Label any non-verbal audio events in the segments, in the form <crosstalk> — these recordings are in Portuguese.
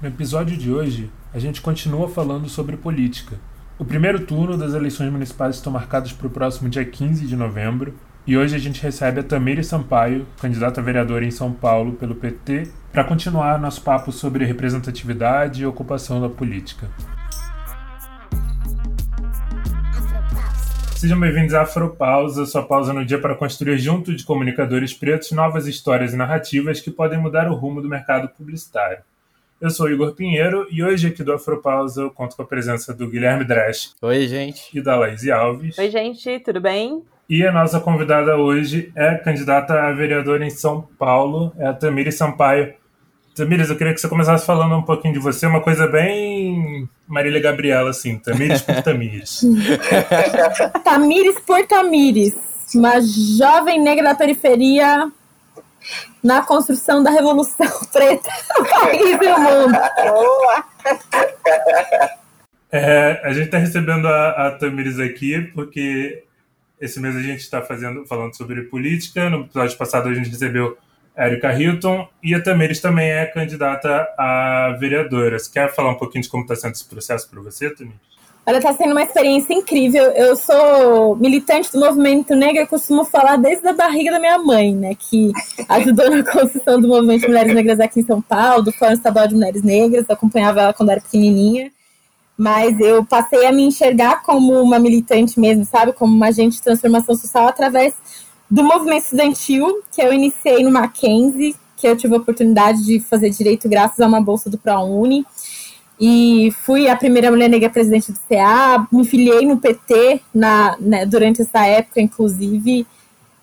No episódio de hoje, a gente continua falando sobre política. O primeiro turno das eleições municipais estão marcados para o próximo dia 15 de novembro, e hoje a gente recebe a Tamiri Sampaio, candidata a vereadora em São Paulo pelo PT, para continuar nosso papo sobre representatividade e ocupação da política. Sejam bem-vindos à Afropausa, sua pausa no dia para construir junto de comunicadores pretos novas histórias e narrativas que podem mudar o rumo do mercado publicitário. Eu sou o Igor Pinheiro e hoje aqui do Afropausa eu conto com a presença do Guilherme Dresch. Oi, gente. E da Laís Alves. Oi, gente, tudo bem? E a nossa convidada hoje é candidata a vereadora em São Paulo, é a Tamires Sampaio. Tamires, eu queria que você começasse falando um pouquinho de você, uma coisa bem Marília Gabriela, assim, Tamires por Tamires. <laughs> Tamires por Tamires, uma jovem negra da periferia na construção da Revolução <laughs> Preta no país e no mundo. Boa! É, a gente está recebendo a, a Tamires aqui porque esse mês a gente está fazendo falando sobre política. No episódio passado a gente recebeu a Erika Hilton e a Tamires também é candidata a vereadora. Você quer falar um pouquinho de como está sendo esse processo para você, Tamires? Olha, está sendo uma experiência incrível. Eu sou militante do movimento negro e costumo falar desde a barriga da minha mãe, né? Que <laughs> ajudou na construção do movimento de Mulheres Negras aqui em São Paulo, do Fórum Estadual de Mulheres Negras. Eu acompanhava ela quando era pequenininha. Mas eu passei a me enxergar como uma militante mesmo, sabe? Como uma agente de transformação social através do movimento estudantil que eu iniciei no Mackenzie, que eu tive a oportunidade de fazer direito graças a uma bolsa do ProUni e fui a primeira mulher negra presidente do CA, me filiei no PT na, né, durante essa época, inclusive.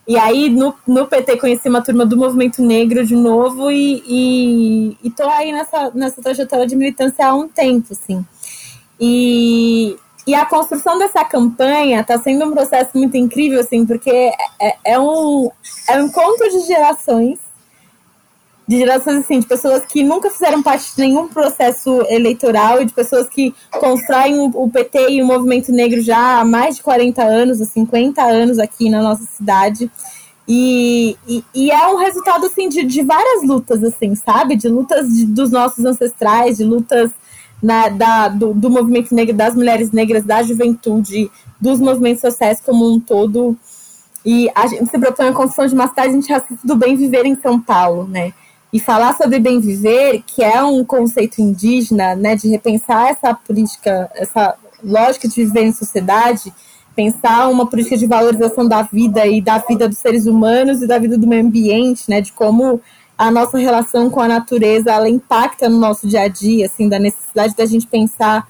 E aí, no, no PT, conheci uma turma do movimento negro de novo e, e, e tô aí nessa, nessa trajetória de militância há um tempo, assim. E, e a construção dessa campanha está sendo um processo muito incrível, assim, porque é, é, um, é um encontro de gerações de gerações assim, de pessoas que nunca fizeram parte de nenhum processo eleitoral e de pessoas que constroem o PT e o movimento negro já há mais de 40 anos, há 50 anos aqui na nossa cidade. E, e, e é um resultado assim de, de várias lutas, assim, sabe? De lutas de, dos nossos ancestrais, de lutas na, da, do, do movimento negro, das mulheres negras, da juventude, dos movimentos sociais como um todo. E a gente se propõe a construção de uma cidade antirracista do bem viver em São Paulo, né? E falar sobre bem viver, que é um conceito indígena, né, de repensar essa política, essa lógica de viver em sociedade, pensar uma política de valorização da vida e da vida dos seres humanos e da vida do meio ambiente, né, de como a nossa relação com a natureza ela impacta no nosso dia a dia, assim, da necessidade da gente pensar,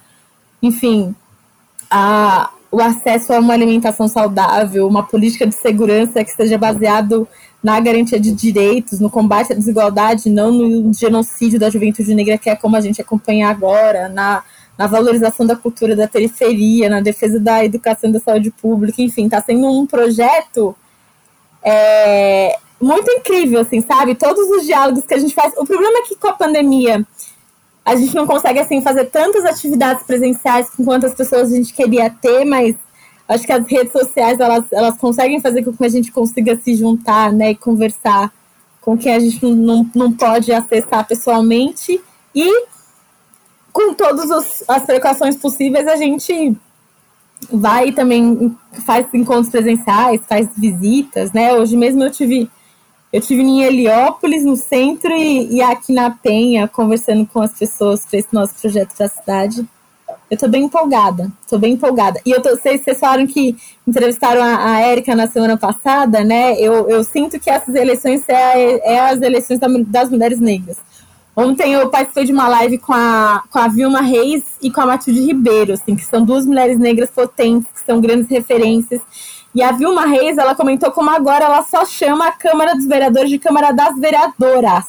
enfim, a, o acesso a uma alimentação saudável, uma política de segurança que seja baseado na garantia de direitos, no combate à desigualdade, não no genocídio da juventude negra, que é como a gente acompanha agora, na, na valorização da cultura da periferia, na defesa da educação e da saúde pública, enfim, está sendo um projeto é, muito incrível, assim, sabe? Todos os diálogos que a gente faz. O problema é que com a pandemia a gente não consegue, assim, fazer tantas atividades presenciais com quantas pessoas a gente queria ter, mas acho que as redes sociais elas, elas conseguem fazer com que a gente consiga se juntar né, e conversar com quem a gente não, não pode acessar pessoalmente e com todas as precauções possíveis a gente vai também faz encontros presenciais, faz visitas, né? Hoje mesmo eu tive eu tive em Heliópolis, no centro, e, e aqui na Penha, conversando com as pessoas para esse nosso projeto da cidade. Eu tô bem empolgada, tô bem empolgada. E eu tô, vocês, vocês falaram que entrevistaram a, a Érica na semana passada, né? Eu, eu sinto que essas eleições é, é as eleições das mulheres negras. Ontem eu participei de uma live com a, com a Vilma Reis e com a Matilde Ribeiro, assim, que são duas mulheres negras potentes, que são grandes referências. E a Vilma Reis, ela comentou como agora ela só chama a Câmara dos Vereadores de Câmara das Vereadoras.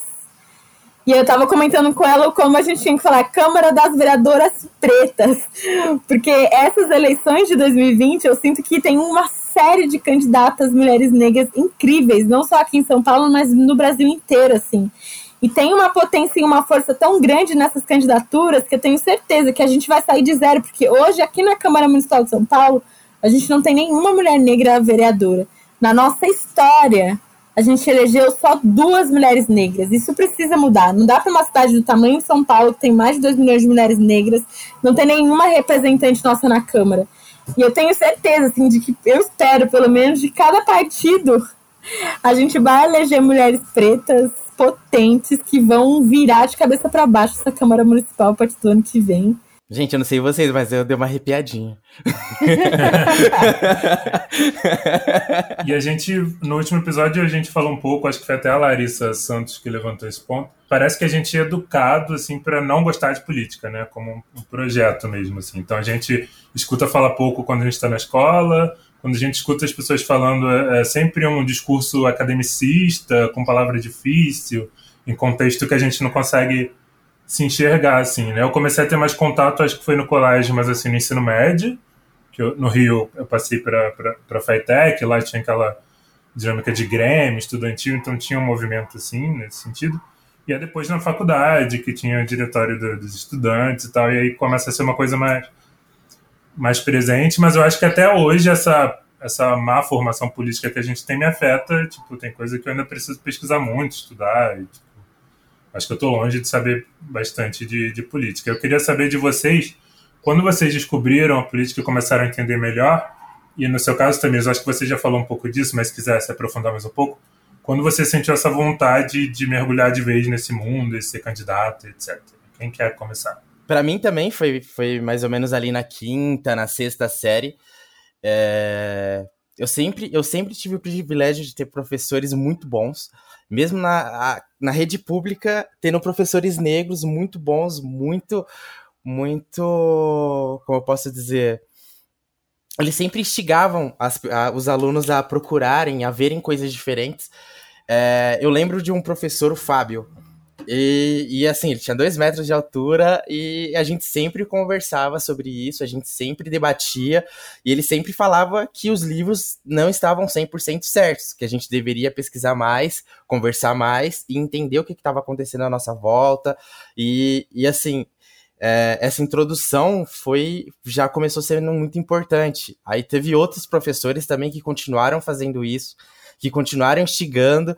E eu tava comentando com ela como a gente tinha que falar Câmara das Vereadoras Pretas. Porque essas eleições de 2020, eu sinto que tem uma série de candidatas mulheres negras incríveis, não só aqui em São Paulo, mas no Brasil inteiro, assim. E tem uma potência e uma força tão grande nessas candidaturas que eu tenho certeza que a gente vai sair de zero, porque hoje aqui na Câmara Municipal de São Paulo, a gente não tem nenhuma mulher negra vereadora. Na nossa história, a gente elegeu só duas mulheres negras. Isso precisa mudar. Não dá para uma cidade do tamanho de São Paulo, que tem mais de 2 milhões de mulheres negras, não ter nenhuma representante nossa na Câmara. E eu tenho certeza, assim, de que eu espero, pelo menos, de cada partido, a gente vai eleger mulheres pretas potentes que vão virar de cabeça para baixo essa Câmara Municipal a partir do ano que vem. Gente, eu não sei vocês, mas eu dei uma arrepiadinha. e a gente, no último episódio, a gente falou um pouco, acho que foi até a Larissa Santos que levantou esse ponto. Parece que a gente é educado, assim, para não gostar de política, né? Como um projeto mesmo, assim. Então a gente escuta falar pouco quando a gente está na escola, quando a gente escuta as pessoas falando, é, é sempre um discurso academicista, com palavra difícil, em contexto que a gente não consegue se enxergar, assim, né? Eu comecei a ter mais contato, acho que foi no colégio, mas assim, no ensino médio, que eu, no Rio eu passei para a FATEC, lá tinha aquela dinâmica de Grêmio, estudantil, então tinha um movimento assim, nesse sentido. E aí depois na faculdade, que tinha o diretório do, dos estudantes e tal, e aí começa a ser uma coisa mais, mais presente, mas eu acho que até hoje essa, essa má formação política que a gente tem me afeta, tipo, tem coisa que eu ainda preciso pesquisar muito, estudar, e, tipo, Acho que eu estou longe de saber bastante de, de política. Eu queria saber de vocês, quando vocês descobriram a política e começaram a entender melhor, e no seu caso também, eu acho que você já falou um pouco disso, mas se quiser se aprofundar mais um pouco, quando você sentiu essa vontade de mergulhar de vez nesse mundo e ser candidato, etc. Quem quer começar? Para mim também foi, foi mais ou menos ali na quinta, na sexta série. É... Eu, sempre, eu sempre tive o privilégio de ter professores muito bons mesmo na, na rede pública, tendo professores negros muito bons, muito, muito, como eu posso dizer, eles sempre instigavam as, a, os alunos a procurarem, a verem coisas diferentes. É, eu lembro de um professor, o Fábio, e, e, assim, ele tinha dois metros de altura e a gente sempre conversava sobre isso, a gente sempre debatia, e ele sempre falava que os livros não estavam 100% certos, que a gente deveria pesquisar mais, conversar mais e entender o que estava acontecendo à nossa volta. E, e assim, é, essa introdução foi já começou sendo muito importante. Aí teve outros professores também que continuaram fazendo isso, que continuaram instigando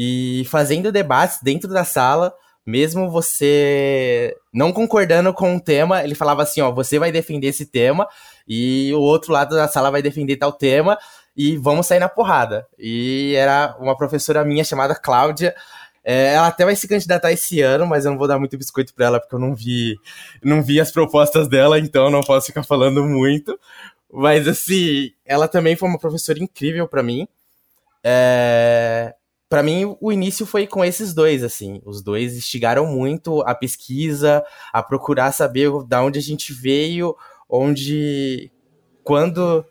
e fazendo debates dentro da sala, mesmo você não concordando com o tema, ele falava assim, ó, você vai defender esse tema e o outro lado da sala vai defender tal tema e vamos sair na porrada. E era uma professora minha chamada Cláudia, é, ela até vai se candidatar esse ano, mas eu não vou dar muito biscoito para ela porque eu não vi, não vi as propostas dela, então não posso ficar falando muito. Mas assim, ela também foi uma professora incrível para mim. É, para mim, o início foi com esses dois, assim. Os dois instigaram muito a pesquisa, a procurar saber da onde a gente veio, onde. Quando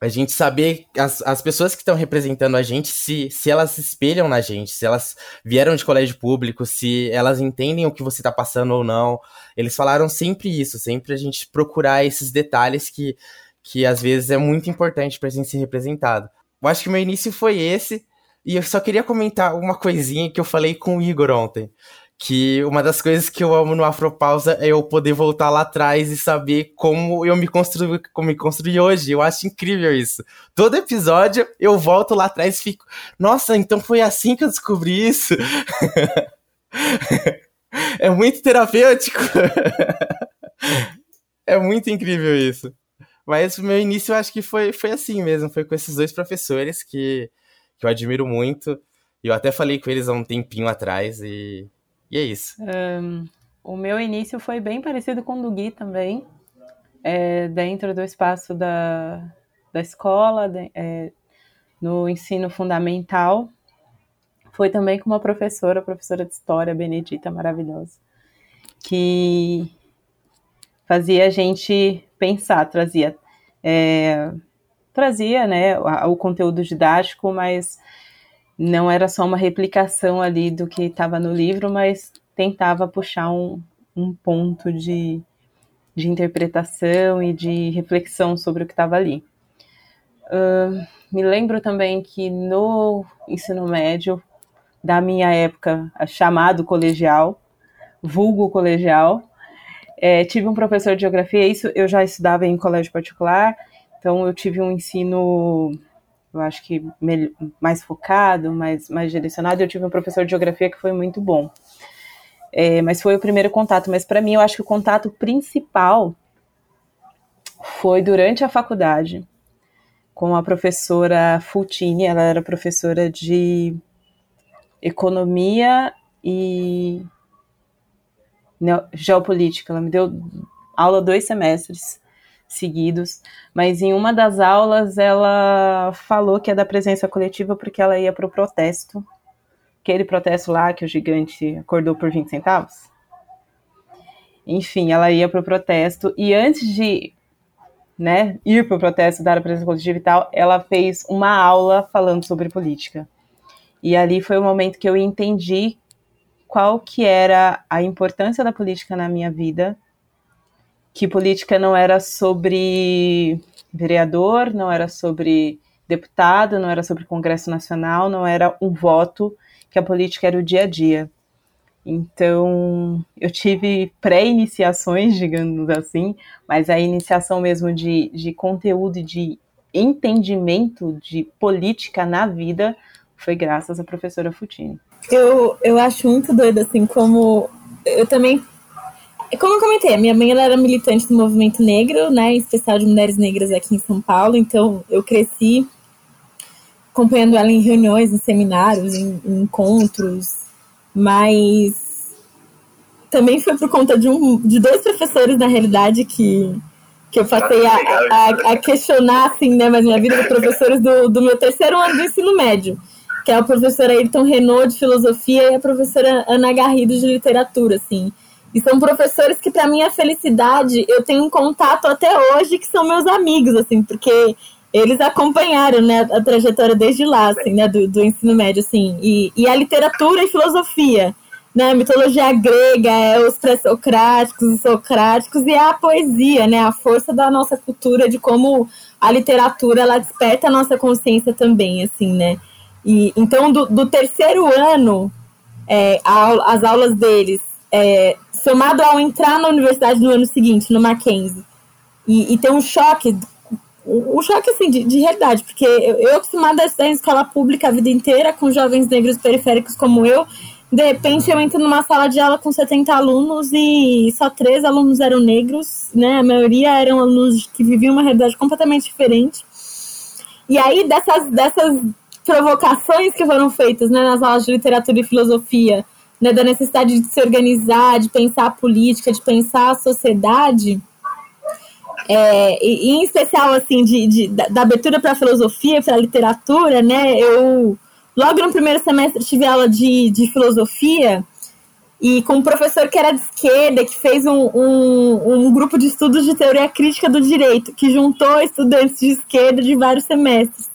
a gente saber as, as pessoas que estão representando a gente, se, se elas se espelham na gente, se elas vieram de colégio público, se elas entendem o que você está passando ou não. Eles falaram sempre isso, sempre a gente procurar esses detalhes que, que às vezes é muito importante para a gente ser representado. Eu acho que meu início foi esse. E eu só queria comentar uma coisinha que eu falei com o Igor ontem. Que uma das coisas que eu amo no Afropausa é eu poder voltar lá atrás e saber como eu me construí, como me construí hoje. Eu acho incrível isso. Todo episódio eu volto lá atrás e fico, nossa, então foi assim que eu descobri isso. <laughs> é muito terapêutico. <laughs> é muito incrível isso. Mas o meu início eu acho que foi, foi assim mesmo, foi com esses dois professores que que eu admiro muito. E eu até falei com eles há um tempinho atrás e, e é isso. Um, o meu início foi bem parecido com o do Gui também, é, dentro do espaço da, da escola, de, é, no ensino fundamental. Foi também com uma professora, professora de história, Benedita, maravilhosa, que fazia a gente pensar, trazia é, trazia né, o, conteúdo didático, mas não era só uma replicação ali do que estava no livro, mas tentava puxar um, um ponto de, de interpretação e de reflexão sobre o que estava ali. Uh, me lembro também que no ensino médio, da minha época, chamado colegial, vulgo colegial, é, tive um professor de geografia, isso eu já estudava em colégio particular, então eu tive um ensino eu acho que mais focado, mais, mais direcionado. Eu tive um professor de geografia que foi muito bom. É, mas foi o primeiro contato. Mas para mim, eu acho que o contato principal foi durante a faculdade, com a professora Fultini. Ela era professora de economia e geopolítica. Ela me deu aula dois semestres seguidos, mas em uma das aulas ela falou que é da presença coletiva porque ela ia para o protesto, aquele protesto lá que o gigante acordou por 20 centavos. Enfim, ela ia para o protesto e antes de né, ir para o protesto, dar a presença coletiva e tal, ela fez uma aula falando sobre política. E ali foi o momento que eu entendi qual que era a importância da política na minha vida que política não era sobre vereador, não era sobre deputado, não era sobre Congresso Nacional, não era um voto, que a política era o dia a dia. Então, eu tive pré-iniciações, <laughs> digamos assim, mas a iniciação mesmo de, de conteúdo e de entendimento de política na vida foi graças à professora Futini. Eu, eu acho muito doido, assim, como eu também como eu comentei, a minha mãe ela era militante do movimento negro, né, em especial de mulheres negras aqui em São Paulo, então eu cresci acompanhando ela em reuniões, em seminários, em, em encontros, mas também foi por conta de, um, de dois professores, na realidade, que, que eu passei a, a, a questionar, assim, né, mas minha vida, professores do, do meu terceiro ano do ensino médio, que é a professora Ayrton Renault, de filosofia, e a professora Ana Garrido, de literatura, assim, e são professores que, para minha felicidade, eu tenho um contato até hoje, que são meus amigos, assim, porque eles acompanharam, né, a trajetória desde lá, assim, né, do, do ensino médio, assim, e, e a literatura e filosofia, né, a mitologia grega, é os pré-socráticos, os socráticos, e a poesia, né, a força da nossa cultura, de como a literatura, ela desperta a nossa consciência também, assim, né, e então, do, do terceiro ano, é, a, as aulas deles, é, somado ao entrar na universidade no ano seguinte, no Mackenzie, e, e ter um choque, um choque assim, de, de realidade, porque eu, eu acostumada a estudar em escola pública a vida inteira, com jovens negros periféricos como eu, de repente eu entro numa sala de aula com 70 alunos e só três alunos eram negros, né? A maioria eram alunos que viviam uma realidade completamente diferente. E aí, dessas, dessas provocações que foram feitas né, nas aulas de literatura e filosofia, né, da necessidade de se organizar, de pensar a política, de pensar a sociedade, é, e, em especial assim de, de da, da, abertura para a filosofia, para a literatura, né? Eu logo no primeiro semestre tive aula de, de filosofia e com um professor que era de esquerda, que fez um, um, um grupo de estudos de teoria crítica do direito, que juntou estudantes de esquerda de vários semestres.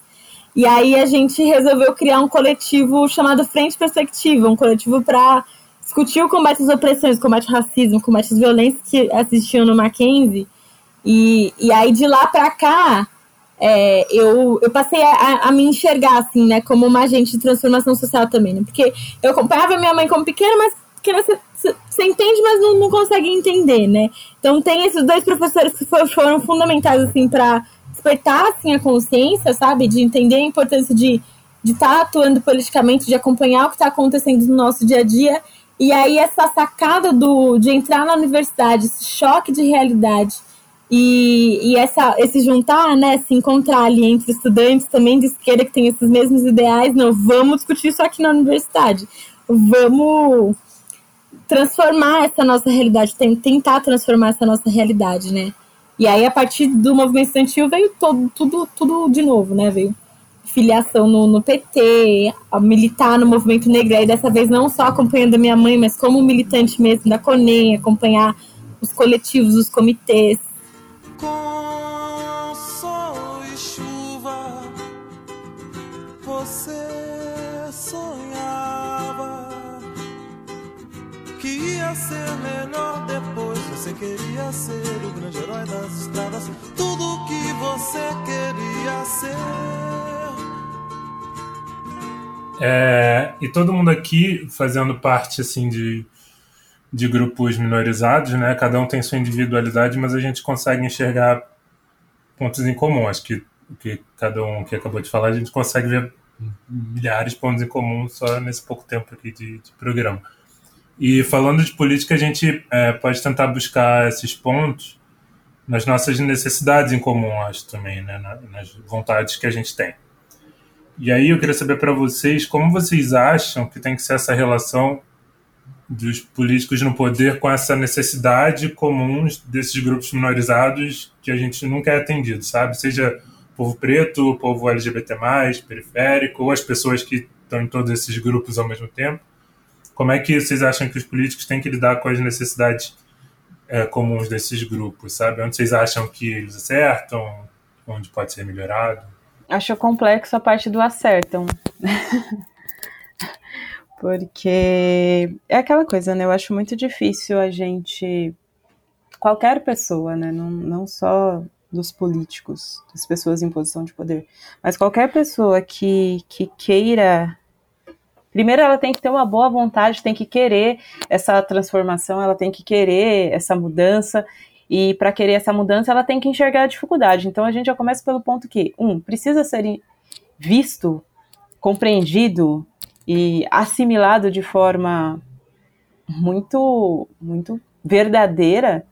E aí a gente resolveu criar um coletivo chamado Frente Perspectiva, um coletivo para discutir o combate às opressões, o combate ao racismo, o combate às violências que assistiam no Mackenzie. E, e aí de lá para cá, é, eu, eu passei a, a, me enxergar assim, né, como uma agente de transformação social também, né? Porque eu acompanhava minha mãe como pequena, mas pequena você entende, mas não, não consegue entender, né? Então tem esses dois professores que foram fundamentais assim para despertar assim, a consciência, sabe? De entender a importância de de estar tá atuando politicamente, de acompanhar o que está acontecendo no nosso dia a dia. E aí essa sacada do, de entrar na universidade, esse choque de realidade e, e essa, esse juntar, né, se encontrar ali entre estudantes também de esquerda que tem esses mesmos ideais, não, vamos discutir isso aqui na universidade. Vamos transformar essa nossa realidade, tentar transformar essa nossa realidade, né? E aí, a partir do movimento estudantil, veio todo, tudo, tudo de novo, né? Veio filiação no, no PT, militar no movimento negro, aí dessa vez não só acompanhando a minha mãe, mas como militante mesmo da CONEM, acompanhar os coletivos, os comitês. Com sol e chuva, você sonhava que ia ser melhor depois você queria ser o grande herói das estradas, tudo o que você queria ser. É, e todo mundo aqui fazendo parte assim de, de grupos minorizados, né? Cada um tem sua individualidade, mas a gente consegue enxergar pontos em comum. Acho que o que cada um que acabou de falar, a gente consegue ver milhares de pontos em comum só nesse pouco tempo aqui de, de programa. E falando de política, a gente é, pode tentar buscar esses pontos nas nossas necessidades em comum, acho também, né? nas vontades que a gente tem. E aí eu queria saber para vocês como vocês acham que tem que ser essa relação dos políticos no poder com essa necessidade comum desses grupos minorizados que a gente nunca é atendido, sabe? Seja povo preto, povo LGBT+, periférico, ou as pessoas que estão em todos esses grupos ao mesmo tempo. Como é que vocês acham que os políticos têm que lidar com as necessidades é, comuns desses grupos, sabe? Onde vocês acham que eles acertam, onde pode ser melhorado? Acho complexo a parte do acertam. <laughs> Porque é aquela coisa, né? Eu acho muito difícil a gente. Qualquer pessoa, né? Não, não só dos políticos, das pessoas em posição de poder, mas qualquer pessoa que, que queira. Primeiro, ela tem que ter uma boa vontade, tem que querer essa transformação, ela tem que querer essa mudança, e para querer essa mudança, ela tem que enxergar a dificuldade. Então, a gente já começa pelo ponto que, um, precisa ser visto, compreendido e assimilado de forma muito, muito verdadeira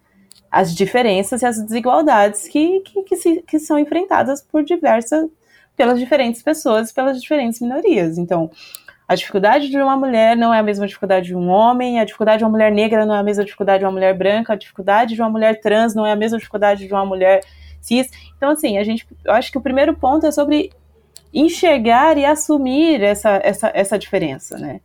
as diferenças e as desigualdades que, que, que, se, que são enfrentadas por diversas, pelas diferentes pessoas, pelas diferentes minorias. Então, a dificuldade de uma mulher não é a mesma dificuldade de um homem, a dificuldade de uma mulher negra não é a mesma dificuldade de uma mulher branca, a dificuldade de uma mulher trans não é a mesma dificuldade de uma mulher cis. Então, assim, a gente, eu acho que o primeiro ponto é sobre enxergar e assumir essa, essa, essa diferença, né?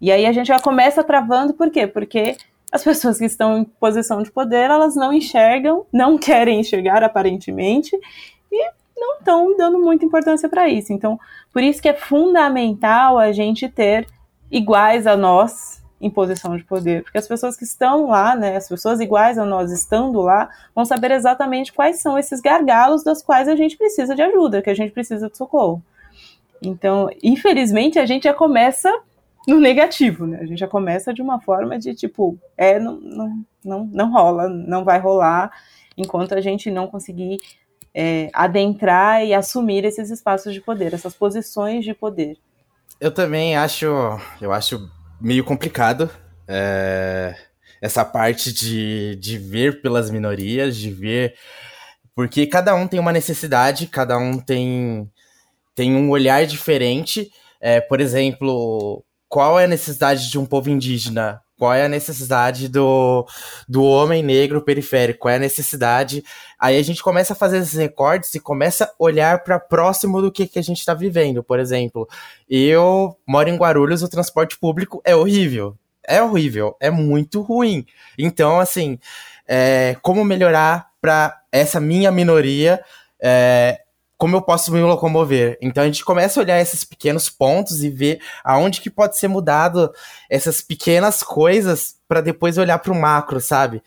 E aí a gente já começa travando, por quê? Porque as pessoas que estão em posição de poder, elas não enxergam, não querem enxergar aparentemente, e não estão dando muita importância para isso. Então, por isso que é fundamental a gente ter iguais a nós em posição de poder, porque as pessoas que estão lá, né, as pessoas iguais a nós estando lá, vão saber exatamente quais são esses gargalos dos quais a gente precisa de ajuda, que a gente precisa de socorro. Então, infelizmente, a gente já começa no negativo, né? A gente já começa de uma forma de tipo, é, não, não, não, não rola, não vai rolar, enquanto a gente não conseguir é, adentrar e assumir esses espaços de poder, essas posições de poder. Eu também acho, eu acho meio complicado é, essa parte de, de ver pelas minorias, de ver, porque cada um tem uma necessidade, cada um tem, tem um olhar diferente. É, por exemplo, qual é a necessidade de um povo indígena? Qual é a necessidade do, do homem negro periférico? Qual é a necessidade? Aí a gente começa a fazer esses recortes e começa a olhar para próximo do que, que a gente está vivendo. Por exemplo, eu moro em Guarulhos, o transporte público é horrível. É horrível, é muito ruim. Então, assim, é, como melhorar para essa minha minoria? É, como eu posso me locomover. Então a gente começa a olhar esses pequenos pontos e ver aonde que pode ser mudado essas pequenas coisas para depois olhar para o macro, sabe?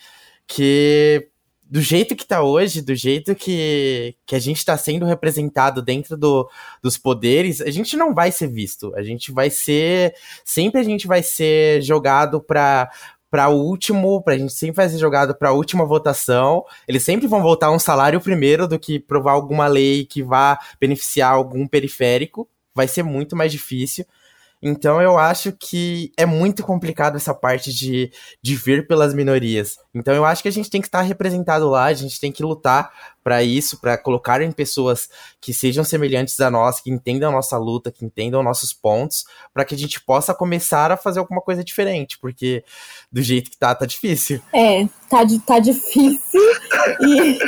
Que do jeito que tá hoje, do jeito que, que a gente está sendo representado dentro do, dos poderes, a gente não vai ser visto. A gente vai ser. Sempre a gente vai ser jogado para para o último, pra gente sempre fazer jogado para a última votação. Eles sempre vão votar um salário primeiro do que provar alguma lei que vá beneficiar algum periférico. Vai ser muito mais difícil. Então eu acho que é muito complicado essa parte de, de ver pelas minorias. Então eu acho que a gente tem que estar representado lá, a gente tem que lutar para isso, para colocar em pessoas que sejam semelhantes a nós, que entendam a nossa luta, que entendam nossos pontos, para que a gente possa começar a fazer alguma coisa diferente, porque do jeito que tá, tá difícil. É, tá, tá difícil e,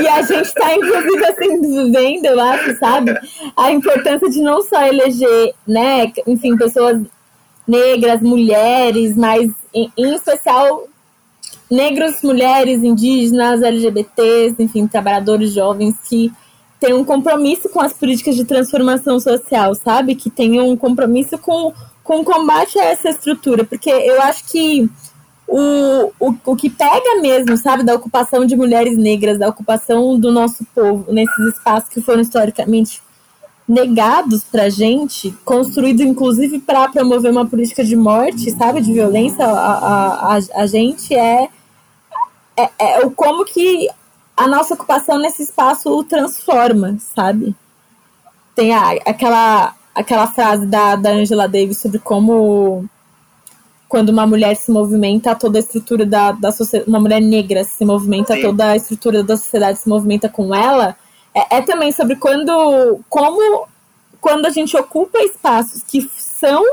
e a gente tá, inclusive, assim, vendo, eu acho, sabe, a importância de não só eleger, né, enfim, pessoas negras, mulheres, mas em, em especial negros, mulheres, indígenas, LGBTs, enfim, trabalhadores jovens que têm um compromisso com as políticas de transformação social, sabe? Que tenham um compromisso com, com o combate a essa estrutura, porque eu acho que o, o, o que pega mesmo, sabe, da ocupação de mulheres negras, da ocupação do nosso povo nesses espaços que foram historicamente negados para gente, construído inclusive para promover uma política de morte, sabe, de violência, a, a, a, a gente é é, é o como que a nossa ocupação nesse espaço o transforma, sabe? Tem a, aquela, aquela frase da, da Angela Davis sobre como quando uma mulher se movimenta, toda a estrutura da, da sociedade, uma mulher negra se movimenta, Sim. toda a estrutura da sociedade se movimenta com ela, é, é, também sobre quando, como, quando a gente ocupa espaços que são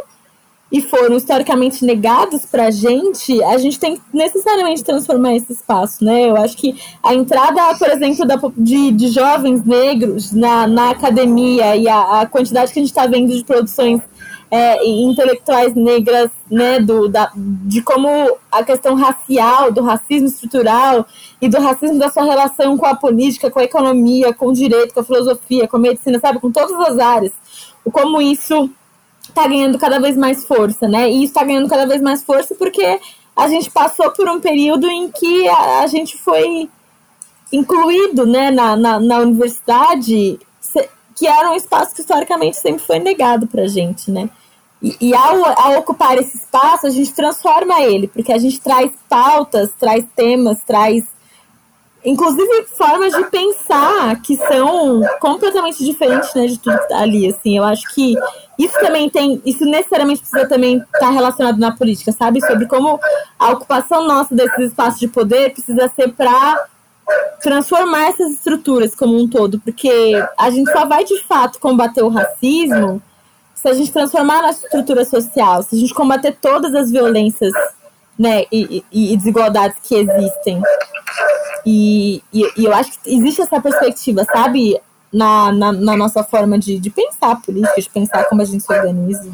e foram historicamente negados para a gente, a gente tem que necessariamente transformar esse espaço, né? Eu acho que a entrada, por exemplo, da, de, de jovens negros na, na academia e a, a quantidade que a gente está vendo de produções é, intelectuais negras, né, do, da, de como a questão racial, do racismo estrutural e do racismo da sua relação com a política, com a economia, com o direito, com a filosofia, com a medicina, sabe, com todas as áreas, como isso está ganhando cada vez mais força, né, e está ganhando cada vez mais força porque a gente passou por um período em que a, a gente foi incluído, né, na, na, na universidade que era um espaço que historicamente sempre foi negado para gente, né? E, e ao, ao, ocupar esse espaço, a gente transforma ele, porque a gente traz pautas, traz temas, traz inclusive formas de pensar que são completamente diferentes né, de tudo está ali. Assim, eu acho que isso também tem, isso necessariamente precisa também estar tá relacionado na política, sabe? Sobre como a ocupação nossa desses espaços de poder precisa ser para transformar essas estruturas como um todo, porque a gente só vai de fato combater o racismo se a gente transformar nossa estrutura social, se a gente combater todas as violências né, e, e, desigualdades que existem. E, e, e, eu acho que existe essa perspectiva, sabe, na, na, na nossa forma de, de pensar a política, de pensar como a gente se organiza.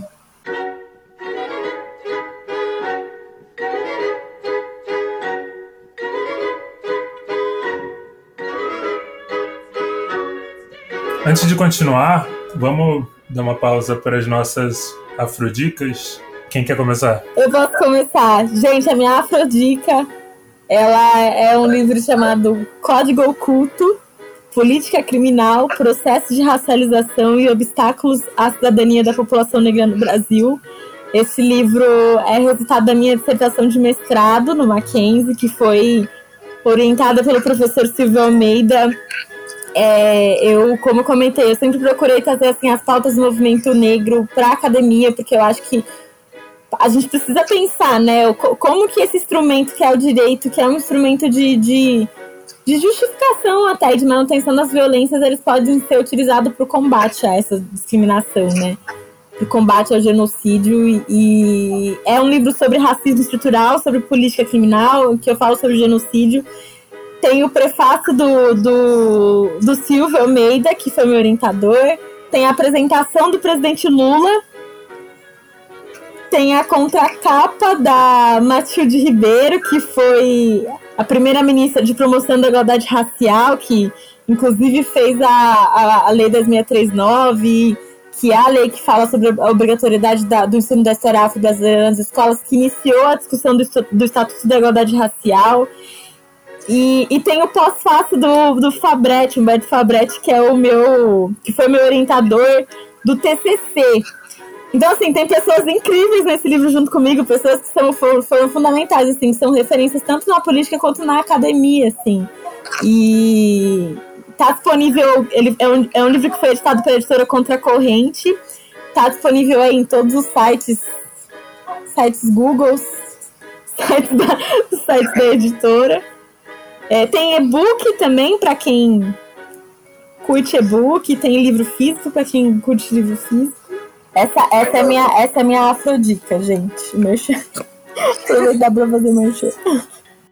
Antes de continuar, vamos dar uma pausa para as nossas afrodicas. Quem quer começar? Eu posso começar. Gente, a minha afrodica, ela é um livro chamado Código Oculto, Política Criminal, Processo de Racialização e Obstáculos à Cidadania da População Negra no Brasil. Esse livro é resultado da minha dissertação de mestrado no Mackenzie, que foi orientada pelo professor Silvio Almeida é, eu, como comentei, eu sempre procurei trazer assim, as pautas do movimento negro para a academia, porque eu acho que a gente precisa pensar, né? Como que esse instrumento que é o direito, que é um instrumento de, de, de justificação até de manutenção das violências, eles podem ser utilizados para o combate a essa discriminação, né? Para o combate ao genocídio. E, e é um livro sobre racismo estrutural, sobre política criminal, que eu falo sobre genocídio tem o prefácio do, do, do Silvio Almeida, que foi meu orientador. Tem a apresentação do presidente Lula. Tem a contracapa da Matilde Ribeiro, que foi a primeira ministra de promoção da igualdade racial, que inclusive fez a, a, a Lei 2639, que é a lei que fala sobre a obrigatoriedade da, do ensino da história afro-brasileira nas escolas, que iniciou a discussão do, do Estatuto da Igualdade Racial. E, e tem o pós-fácil do, do Fabretti, Humberto Fabretti, que é o meu. que foi meu orientador do TCC. Então, assim, tem pessoas incríveis nesse livro junto comigo, pessoas que são, foram, fundamentais, assim, são referências tanto na política quanto na academia, assim. E tá disponível, ele é um, é um livro que foi editado pela editora Contra Corrente, tá disponível aí em todos os sites, sites Google, sites da, <laughs> sites da editora. É, tem e-book também para quem curte e-book, tem livro físico para quem curte livro físico. Essa, essa, é, minha, essa é minha afrodica, gente. Merchan. Aproveitar para fazer merchan.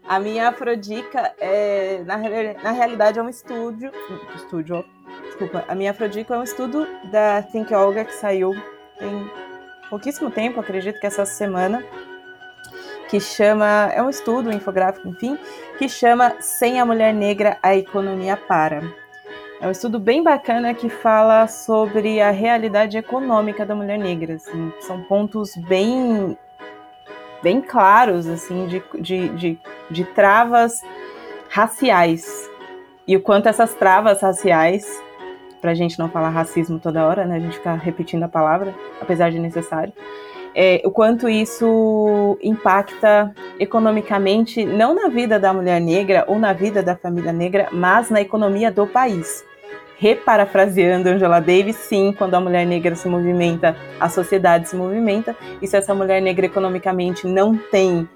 A minha afrodica é, na, na realidade, é um estúdio. Estúdio. Desculpa. A minha afrodica é um estudo da Think Olga que saiu tem pouquíssimo tempo, acredito que essa semana que chama. É um estudo, um infográfico, enfim, que chama Sem a Mulher Negra, a Economia Para. É um estudo bem bacana que fala sobre a realidade econômica da mulher negra. Assim, são pontos bem, bem claros assim de, de, de, de travas raciais. E o quanto essas travas raciais, para a gente não falar racismo toda hora, né? A gente ficar repetindo a palavra, apesar de necessário é, o quanto isso impacta economicamente, não na vida da mulher negra ou na vida da família negra, mas na economia do país. Reparafraseando Angela Davis, sim, quando a mulher negra se movimenta, a sociedade se movimenta, e se essa mulher negra economicamente não tem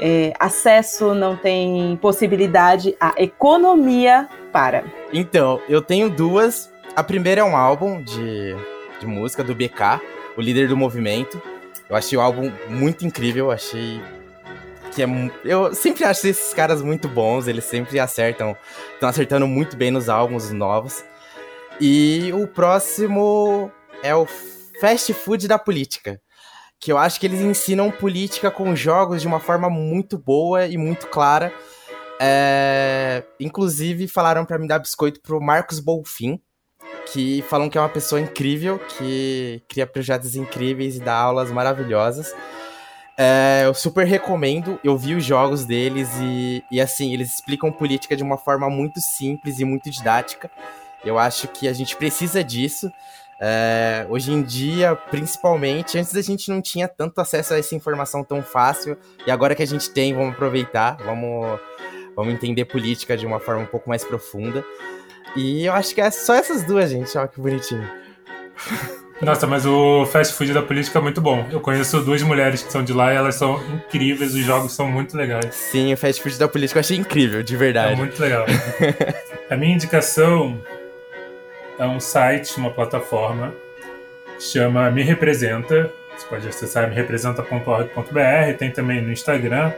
é, acesso, não tem possibilidade, a economia para. Então, eu tenho duas. A primeira é um álbum de, de música do BK, o líder do movimento. Eu achei o álbum muito incrível, achei que é eu sempre acho esses caras muito bons, eles sempre acertam, estão acertando muito bem nos álbuns novos. E o próximo é o Fast Food da Política, que eu acho que eles ensinam política com jogos de uma forma muito boa e muito clara. É... Inclusive falaram para me dar biscoito pro Marcos Bolfin, que falam que é uma pessoa incrível, que cria projetos incríveis e dá aulas maravilhosas. É, eu super recomendo, eu vi os jogos deles e, e assim, eles explicam política de uma forma muito simples e muito didática. Eu acho que a gente precisa disso. É, hoje em dia, principalmente, antes a gente não tinha tanto acesso a essa informação tão fácil, e agora que a gente tem, vamos aproveitar, vamos, vamos entender política de uma forma um pouco mais profunda. E eu acho que é só essas duas, gente. Olha que bonitinho. <laughs> Nossa, mas o fast food da política é muito bom. Eu conheço duas mulheres que são de lá e elas são incríveis, os jogos são muito legais. Sim, o fast food da política eu achei incrível, de verdade. É muito legal. <laughs> A minha indicação é um site, uma plataforma, chama Me Representa. Você pode acessar merepresenta.org.br, tem também no Instagram.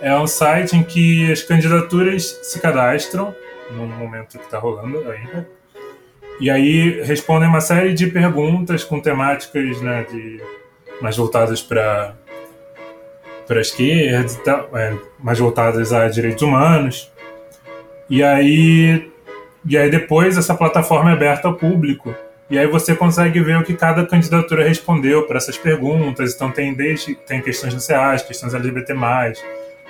É um site em que as candidaturas se cadastram no momento que está rolando ainda. E aí respondem uma série de perguntas com temáticas né, de, mais voltadas para para esquerda, é, mais voltadas a direitos humanos. E aí, e aí depois essa plataforma é aberta ao público. E aí você consegue ver o que cada candidatura respondeu para essas perguntas. Então tem desde tem questões raciais, questões LGBT+,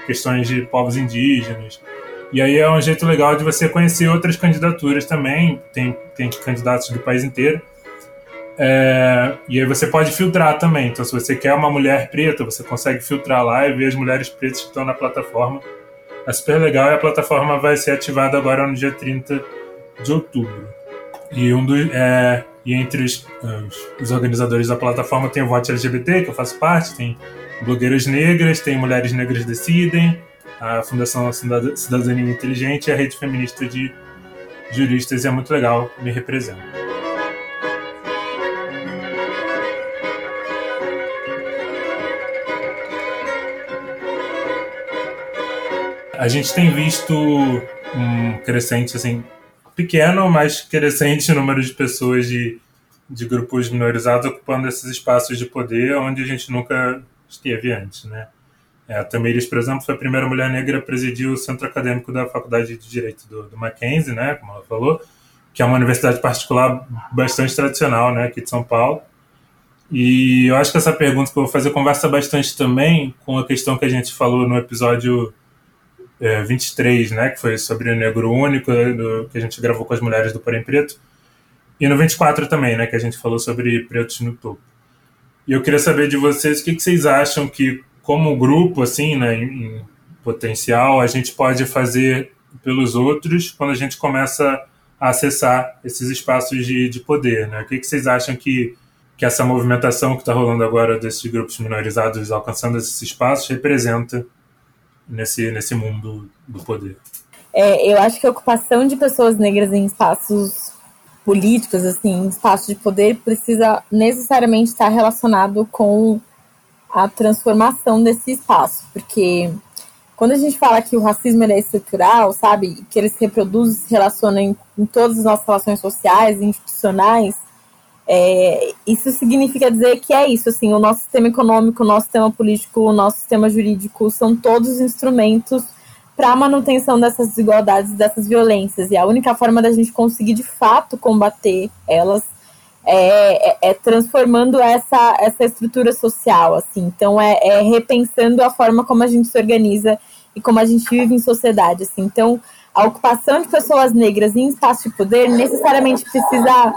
questões de povos indígenas, e aí é um jeito legal de você conhecer outras candidaturas também, tem, tem candidatos do país inteiro. É, e aí você pode filtrar também. Então, se você quer uma mulher preta, você consegue filtrar lá e ver as mulheres pretas que estão na plataforma. É super legal e a plataforma vai ser ativada agora no dia 30 de outubro. E, um do, é, e entre os, os, organizadores da plataforma tem o Vote LGBT, que eu faço parte, tem blogueiras negras, tem Mulheres Negras Decidem, a Fundação Cidadania Inteligente e a Rede Feminista de Juristas, e é muito legal, me representa. A gente tem visto um crescente, assim, pequeno, mas crescente número de pessoas de, de grupos minorizados ocupando esses espaços de poder onde a gente nunca esteve antes, né? É, a Tamiris, por exemplo, foi a primeira mulher negra a presidir o centro acadêmico da Faculdade de Direito do, do Mackenzie, né, como ela falou, que é uma universidade particular bastante tradicional, né, aqui de São Paulo. E eu acho que essa pergunta que eu vou fazer conversa bastante também com a questão que a gente falou no episódio é, 23, né, que foi sobre o negro único, do, que a gente gravou com as mulheres do Porém Preto, e no 24 também, né, que a gente falou sobre pretos no topo. E eu queria saber de vocês o que, que vocês acham que como grupo, assim, né, em potencial, a gente pode fazer pelos outros quando a gente começa a acessar esses espaços de, de poder, né? O que, que vocês acham que, que essa movimentação que está rolando agora desses grupos minorizados alcançando esses espaços representa nesse, nesse mundo do poder? É, eu acho que a ocupação de pessoas negras em espaços políticos, assim, espaços de poder, precisa necessariamente estar relacionado com a transformação desse espaço, porque quando a gente fala que o racismo é estrutural, sabe, que ele se reproduz se relaciona em, em todas as nossas relações sociais institucionais, é, isso significa dizer que é isso, assim, o nosso sistema econômico, o nosso sistema político, o nosso sistema jurídico são todos instrumentos para a manutenção dessas desigualdades, dessas violências, e a única forma da gente conseguir de fato combater elas é, é, é, transformando essa, essa estrutura social, assim. Então, é, é, repensando a forma como a gente se organiza e como a gente vive em sociedade, assim. Então, a ocupação de pessoas negras em espaço de poder necessariamente precisa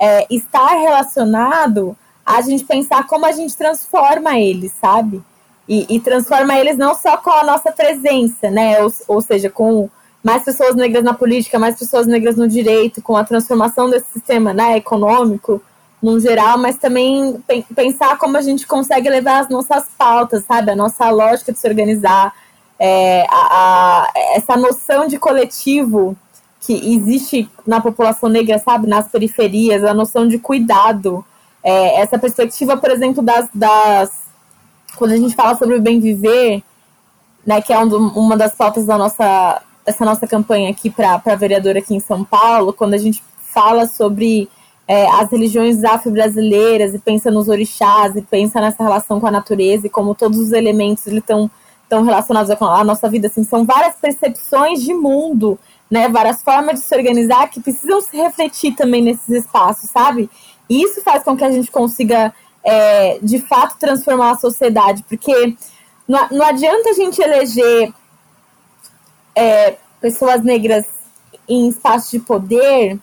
é, estar relacionado a gente pensar como a gente transforma eles, sabe? E, e transforma eles não só com a nossa presença, né? Ou, ou seja, com mais pessoas negras na política, mais pessoas negras no direito, com a transformação desse sistema né, econômico no geral, mas também pensar como a gente consegue levar as nossas pautas, sabe? A nossa lógica de se organizar, é, a, a, essa noção de coletivo que existe na população negra, sabe? Nas periferias, a noção de cuidado, é, essa perspectiva, por exemplo, das, das. Quando a gente fala sobre o bem viver, né, que é um, uma das pautas da nossa, dessa nossa campanha aqui para vereadora aqui em São Paulo, quando a gente fala sobre é, as religiões afro-brasileiras e pensa nos orixás e pensa nessa relação com a natureza e como todos os elementos estão estão relacionados a nossa vida, assim, são várias percepções de mundo, né, várias formas de se organizar que precisam se refletir também nesses espaços, sabe? E isso faz com que a gente consiga, é, de fato, transformar a sociedade, porque não, não adianta a gente eleger é, pessoas negras em espaços de poder,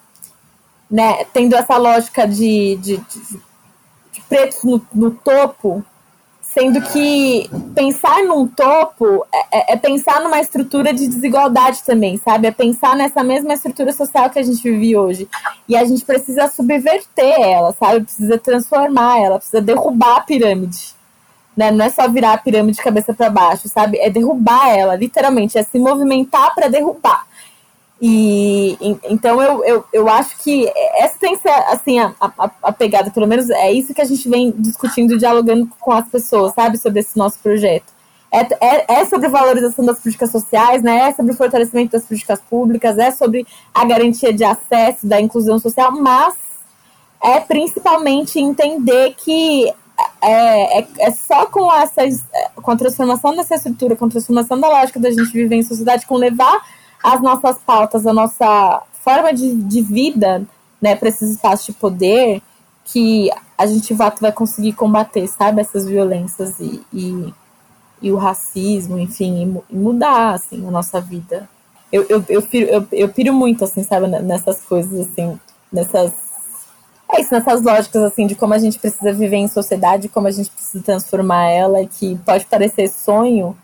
né, tendo essa lógica de, de, de, de pretos no, no, topo, sendo que pensar num topo é, é, é, pensar numa estrutura de desigualdade também, sabe? É pensar nessa mesma estrutura social que a gente vive hoje. E a gente precisa subverter ela, sabe? Precisa transformar ela, precisa derrubar a pirâmide. Né? Não é só virar a pirâmide de cabeça para baixo, sabe? É derrubar ela, literalmente, é se movimentar para derrubar. E então eu, eu, eu acho que essa tem que ser assim, a, a, a, pegada, pelo menos é isso que a gente vem discutindo, dialogando com as pessoas, sabe, sobre esse nosso projeto. É, é, é sobre valorização das políticas sociais, né? É sobre o fortalecimento das políticas públicas, é sobre a garantia de acesso, da inclusão social, mas é principalmente entender que é, é, é, só com, essas, com a transformação dessa estrutura, com a transformação da lógica da gente viver em sociedade, com levar as nossas pautas, a nossa forma de, de vida, né, para esses espaços de poder, que a gente vai, vai conseguir combater, sabe, essas violências e, e, e o racismo, enfim, e, mudar, assim, a nossa vida. Eu, eu, eu, piro, eu, eu piro muito, assim, sabe, nessas coisas, assim, nessas... É isso, nessas lógicas, assim, de como a gente precisa viver em sociedade, como a gente precisa transformar ela, que pode parecer sonho,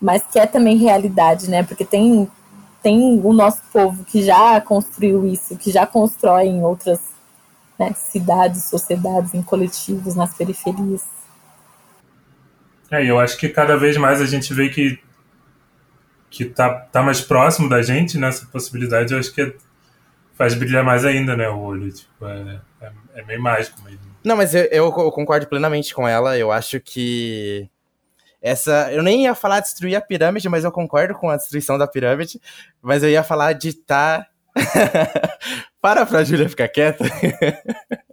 mas que é também realidade, né? Porque tem tem o nosso povo que já construiu isso, que já constrói em outras né, cidades, sociedades, em coletivos, nas periferias. É, eu acho que cada vez mais a gente vê que que tá, tá mais próximo da gente nessa possibilidade, eu acho que faz brilhar mais ainda, né, o olho. Tipo, é, é, é meio mágico mesmo. Não, mas eu, eu concordo plenamente com ela. Eu acho que essa. Eu nem ia falar destruir a pirâmide, mas eu concordo com a destruição da pirâmide. Mas eu ia falar de tá. <laughs> Para pra Júlia ficar quieta. <laughs>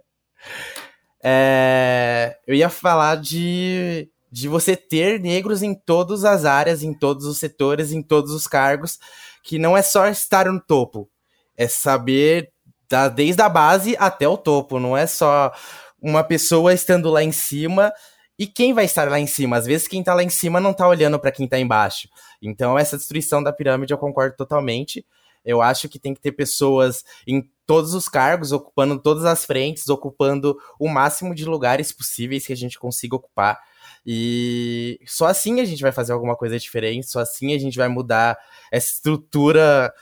é, eu ia falar de, de você ter negros em todas as áreas, em todos os setores, em todos os cargos, que não é só estar no topo, é saber da, desde a base até o topo, não é só uma pessoa estando lá em cima e quem vai estar lá em cima? Às vezes quem tá lá em cima não tá olhando para quem tá embaixo. Então essa destruição da pirâmide eu concordo totalmente. Eu acho que tem que ter pessoas em todos os cargos, ocupando todas as frentes, ocupando o máximo de lugares possíveis que a gente consiga ocupar. E só assim a gente vai fazer alguma coisa diferente, só assim a gente vai mudar essa estrutura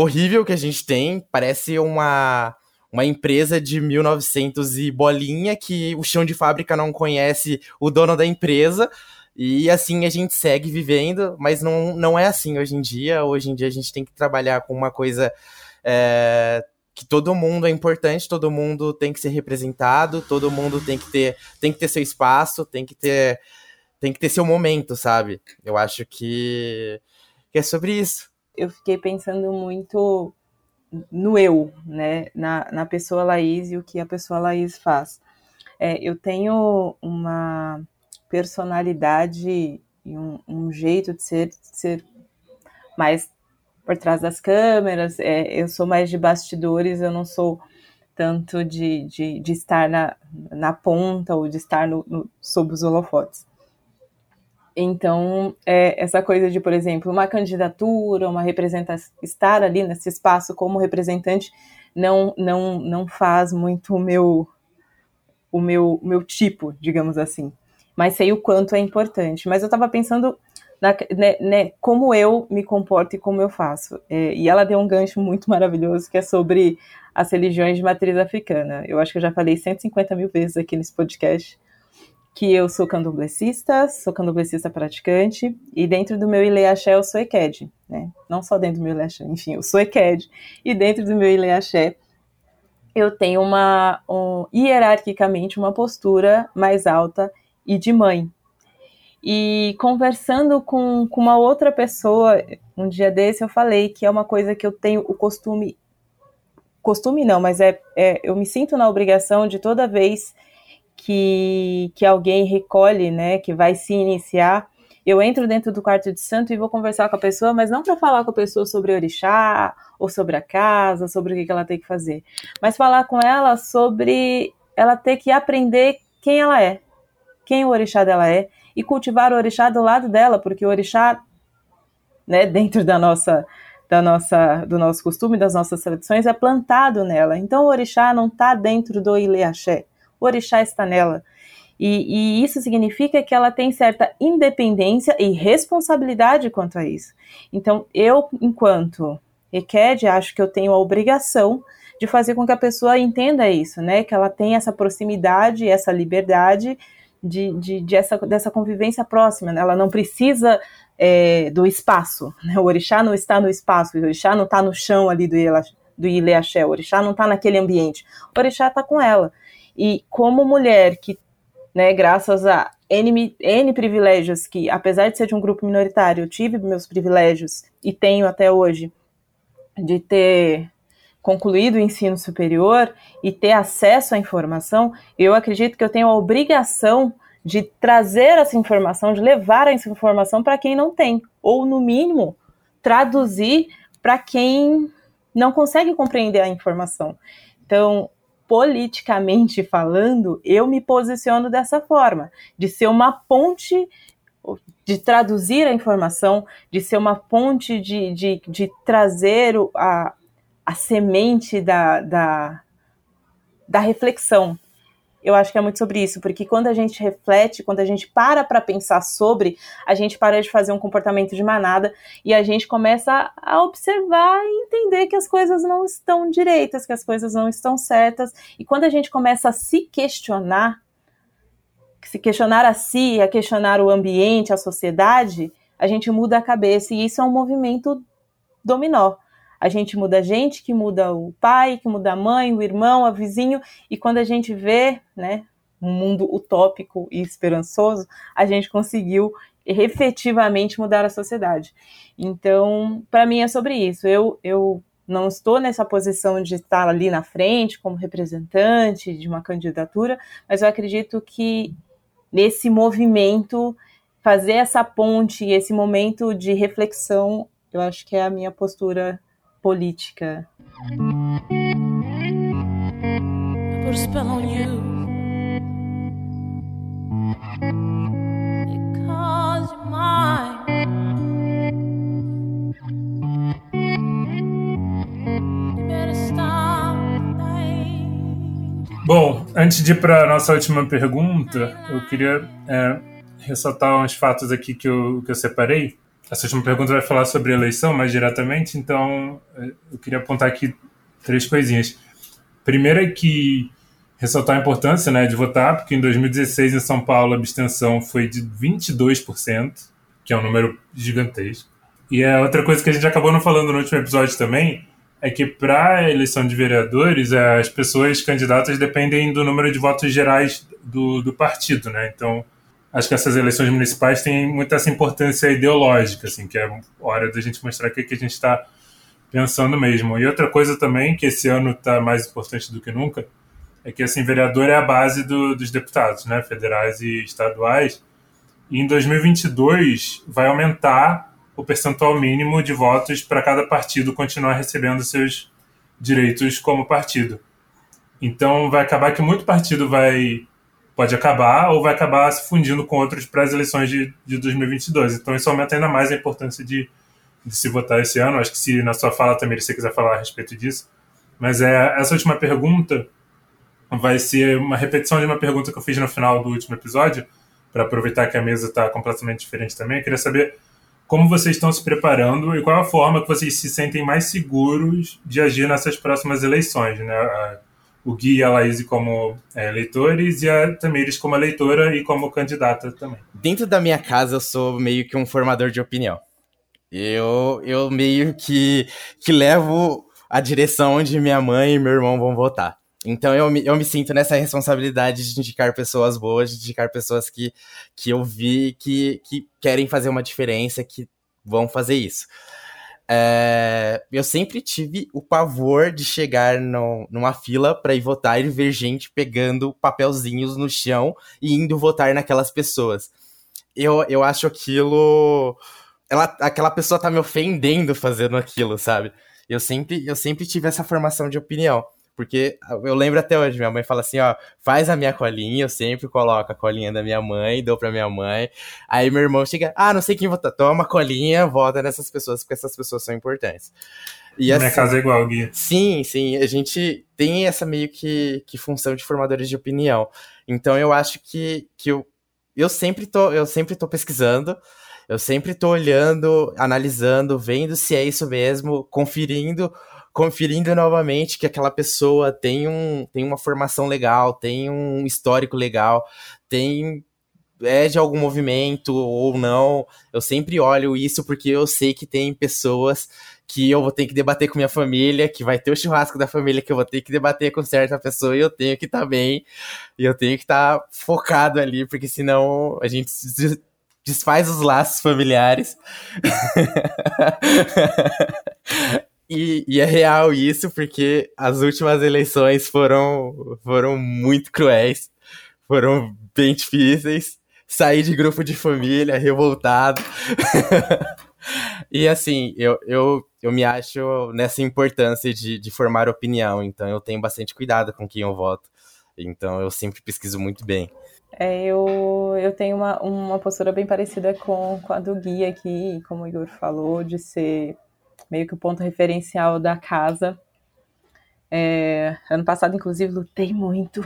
horrível que a gente tem. Parece uma uma empresa de 1900 e bolinha que o chão de fábrica não conhece o dono da empresa. E assim a gente segue vivendo, mas não, não é assim hoje em dia. Hoje em dia a gente tem que trabalhar com uma coisa é, que todo mundo é importante, todo mundo tem que ser representado, todo mundo tem que ter, tem que ter seu espaço, tem que ter, tem que ter seu momento, sabe? Eu acho que, que é sobre isso. Eu fiquei pensando muito no eu, né? Na, na pessoa Laís e o que a pessoa Laís faz. É, eu tenho uma personalidade e um, um jeito de ser, de ser mais por trás das câmeras, é, eu sou mais de bastidores, eu não sou tanto de, de, de estar na, na ponta ou de estar no, no sob os holofotes. Então, é, essa coisa de, por exemplo, uma candidatura, uma representação, estar ali nesse espaço como representante, não, não, não faz muito o meu, o meu, meu tipo, digamos assim. Mas sei o quanto é importante. Mas eu estava pensando na, né, né, como eu me comporto e como eu faço. É, e ela deu um gancho muito maravilhoso que é sobre as religiões de matriz africana. Eu acho que eu já falei 150 mil vezes aqui nesse podcast que eu sou candomblessista, sou candomblessista praticante, e dentro do meu Ileaxé eu sou Eked, né? Não só dentro do meu Ileaxé, enfim, eu sou Eked, e dentro do meu Ileaxé eu tenho uma, um, hierarquicamente, uma postura mais alta e de mãe. E conversando com, com uma outra pessoa, um dia desse eu falei que é uma coisa que eu tenho o costume, costume não, mas é, é eu me sinto na obrigação de toda vez que, que alguém recolhe, né, que vai se iniciar, eu entro dentro do quarto de santo e vou conversar com a pessoa, mas não para falar com a pessoa sobre orixá, ou sobre a casa, sobre o que ela tem que fazer, mas falar com ela sobre ela ter que aprender quem ela é, quem o orixá dela é, e cultivar o orixá do lado dela, porque o orixá, né, dentro da nossa da nossa, do nosso costume, das nossas tradições, é plantado nela. Então o orixá não está dentro do Ileaxé o orixá está nela. E, e, isso significa que ela tem certa independência e responsabilidade quanto a isso. Então, eu, enquanto Eked, acho que eu tenho a obrigação de fazer com que a pessoa entenda isso, né? Que ela tenha essa proximidade, essa liberdade de, de, de essa, dessa convivência próxima. Né? Ela não precisa é, do espaço. Né? O orixá não está no espaço, o orixá não está no chão ali do, do Ileaxé, o orixá não está naquele ambiente. O orixá está com ela. E como mulher que, né, graças a N, N privilégios, que apesar de ser de um grupo minoritário, eu tive meus privilégios e tenho até hoje, de ter concluído o ensino superior e ter acesso à informação, eu acredito que eu tenho a obrigação de trazer essa informação, de levar essa informação para quem não tem, ou no mínimo traduzir para quem não consegue compreender a informação. Então, politicamente falando, eu me posiciono dessa forma, de ser uma ponte, de traduzir a informação, de ser uma ponte de, de, de trazer a, a semente da, da, da reflexão, eu acho que é muito sobre isso, porque quando a gente reflete, quando a gente para para pensar sobre, a gente para de fazer um comportamento de manada e a gente começa a observar e entender que as coisas não estão direitas, que as coisas não estão certas. E quando a gente começa a se questionar, se questionar a si, a questionar o ambiente, a sociedade, a gente muda a cabeça e isso é um movimento dominó. A gente muda a gente, que muda o pai, que muda a mãe, o irmão, a vizinho, e quando a gente vê, né, um mundo utópico e esperançoso, a gente conseguiu efetivamente mudar a sociedade. Então, para mim é sobre isso. Eu, eu não estou nessa posição de estar ali na frente como representante de uma candidatura, mas eu acredito que nesse movimento fazer essa ponte, esse momento de reflexão, eu acho que é a minha postura política. Bom, antes de ir para a nossa última pergunta, eu queria é, ressaltar uns fatos aqui que eu, que eu separei. Essa última pergunta vai falar sobre eleição mais diretamente, então eh, eu queria apontar aqui três coisinhas. Primeiro é que ressaltar a importância né, de votar, porque em 2016 em São Paulo a abstenção foi de 22%, que é um número gigantesco. E a outra coisa que a gente acabou não falando no último episódio também é que para a eleição de vereadores as pessoas candidatas dependem do número de votos gerais do, do partido, né? Então acho que essas eleições municipais têm muita essa importância ideológica, assim, que é hora da gente mostrar o que, que a gente está pensando mesmo. E outra coisa também, que esse ano está mais importante do que nunca, é que, assim, vereador é a base do, dos deputados, né, federais e estaduais, e em 2022 vai aumentar o percentual mínimo de votos para cada partido continuar recebendo seus direitos como partido. Então vai acabar que muito partido vai pode acabar ou vai acabar se fundindo com outros para as eleições de, de 2022. Então isso aumenta ainda mais a importância de, de se votar esse ano. Acho que se na sua fala também você quiser falar a respeito disso. Mas é essa última pergunta vai ser uma repetição de uma pergunta que eu fiz no final do último episódio, para aproveitar que a mesa está completamente diferente também. Eu queria saber como vocês estão se preparando e qual a forma que vocês se sentem mais seguros de agir nessas próximas eleições, né? O Gui e a Laís como é, eleitores e a Tamires como eleitora e como candidata também. Dentro da minha casa, eu sou meio que um formador de opinião. Eu, eu meio que, que levo a direção onde minha mãe e meu irmão vão votar. Então eu me, eu me sinto nessa responsabilidade de indicar pessoas boas, de indicar pessoas que, que eu vi que, que querem fazer uma diferença, que vão fazer isso. É, eu sempre tive o pavor de chegar no, numa fila para ir votar e ver gente pegando papelzinhos no chão e indo votar naquelas pessoas. Eu, eu acho aquilo. Ela, aquela pessoa tá me ofendendo fazendo aquilo, sabe? Eu sempre, eu sempre tive essa formação de opinião. Porque eu lembro até hoje, minha mãe fala assim, ó, faz a minha colinha, eu sempre coloco a colinha da minha mãe, dou pra minha mãe. Aí meu irmão chega, ah, não sei quem votar, toma a colinha, vota nessas pessoas, porque essas pessoas são importantes. E Na assim, minha casa é igual, Gui. Sim, sim, a gente tem essa meio que, que função de formadores de opinião. Então eu acho que, que eu, eu sempre tô, eu sempre tô pesquisando, eu sempre tô olhando, analisando, vendo se é isso mesmo, conferindo conferindo novamente que aquela pessoa tem, um, tem uma formação legal, tem um histórico legal, tem é de algum movimento ou não. Eu sempre olho isso porque eu sei que tem pessoas que eu vou ter que debater com minha família, que vai ter o churrasco da família, que eu vou ter que debater com certa pessoa e eu tenho que estar tá bem, e eu tenho que estar tá focado ali, porque senão a gente desfaz os laços familiares. <laughs> E, e, é real isso, porque as últimas eleições foram, foram muito cruéis, foram bem difíceis. Saí de grupo de família, revoltado. <laughs> e assim, eu, eu, eu me acho nessa importância de, de formar opinião, então eu tenho bastante cuidado com quem eu voto. Então eu sempre pesquiso muito bem. É, eu, eu tenho uma, uma postura bem parecida com, com a do Gui aqui, como o Igor falou, de ser meio que o ponto referencial da casa. É, ano passado, inclusive, lutei muito.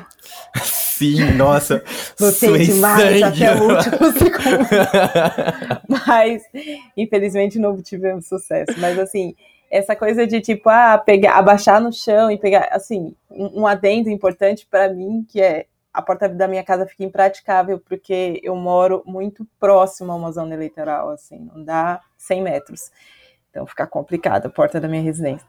<laughs> Sim, nossa. lutei demais sangue. até o último <laughs> segundo. Mas, infelizmente, não tivemos sucesso. Mas, assim, essa coisa de, tipo, ah, pegar, abaixar no chão e pegar, assim, um, um adendo importante para mim, que é a porta da minha casa fica impraticável porque eu moro muito próximo a uma zona eleitoral, assim, não dá 100 metros. Então fica complicado a porta da minha residência.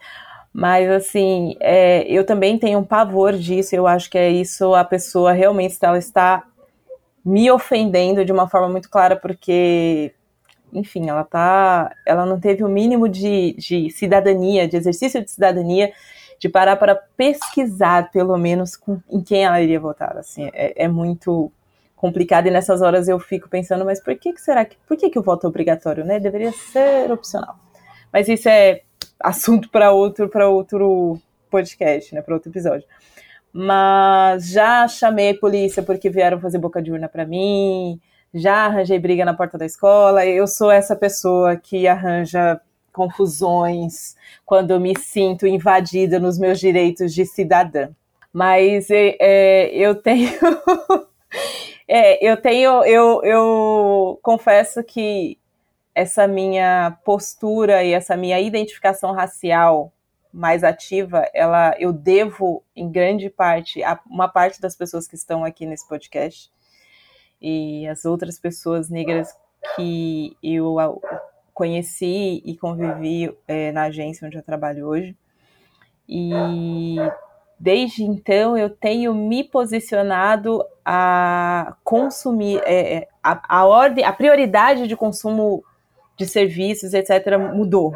Mas assim, é, eu também tenho um pavor disso. Eu acho que é isso. A pessoa realmente ela está me ofendendo de uma forma muito clara, porque, enfim, ela tá, ela não teve o mínimo de, de cidadania, de exercício de cidadania, de parar para pesquisar, pelo menos, com, em quem ela iria votar. Assim, é, é muito complicado e nessas horas eu fico pensando, mas por que, que será que, por que, que o voto é obrigatório, né? Deveria ser opcional. Mas isso é assunto para outro, para outro podcast, né? Para outro episódio. Mas já chamei polícia porque vieram fazer boca de urna para mim, já arranjei briga na porta da escola. Eu sou essa pessoa que arranja confusões quando eu me sinto invadida nos meus direitos de cidadã. Mas é, é eu tenho. <laughs> é, eu tenho. Eu, eu confesso que essa minha postura e essa minha identificação racial mais ativa, ela eu devo em grande parte a uma parte das pessoas que estão aqui nesse podcast e as outras pessoas negras que eu conheci e convivi é, na agência onde eu trabalho hoje. E desde então eu tenho me posicionado a consumir é, é a, a ordem, a prioridade de consumo de serviços, etc., mudou.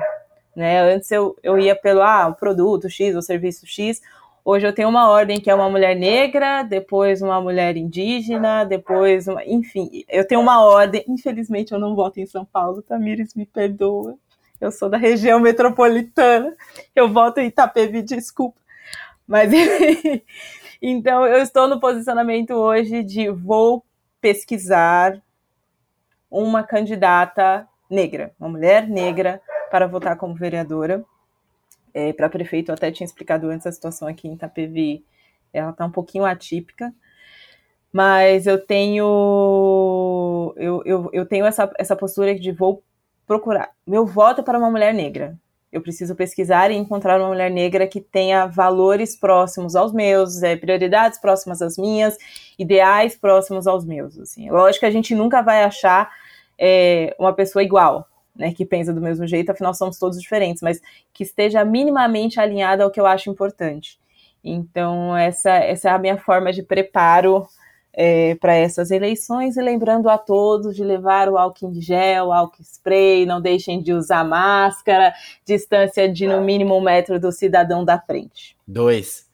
Né? Antes eu, eu ia pelo ah, produto X ou serviço X. Hoje eu tenho uma ordem que é uma mulher negra, depois uma mulher indígena, depois uma. Enfim, eu tenho uma ordem. Infelizmente eu não voto em São Paulo, Tamires, me perdoa. Eu sou da região metropolitana. Eu voto em Itapevi, desculpa. Mas <laughs> então eu estou no posicionamento hoje de vou pesquisar uma candidata negra, uma mulher negra para votar como vereadora. É, para prefeito, eu até tinha explicado antes a situação aqui em Itapevi. ela está um pouquinho atípica, mas eu tenho eu, eu, eu tenho essa, essa postura de vou procurar. Meu voto é para uma mulher negra. Eu preciso pesquisar e encontrar uma mulher negra que tenha valores próximos aos meus, é, prioridades próximas às minhas, ideais próximos aos meus. Assim. Lógico que a gente nunca vai achar é, uma pessoa igual, né, que pensa do mesmo jeito, afinal somos todos diferentes, mas que esteja minimamente alinhada ao que eu acho importante. Então, essa, essa é a minha forma de preparo é, para essas eleições e lembrando a todos de levar o álcool em gel, álcool spray, não deixem de usar máscara, distância de no mínimo um metro do cidadão da frente. Dois.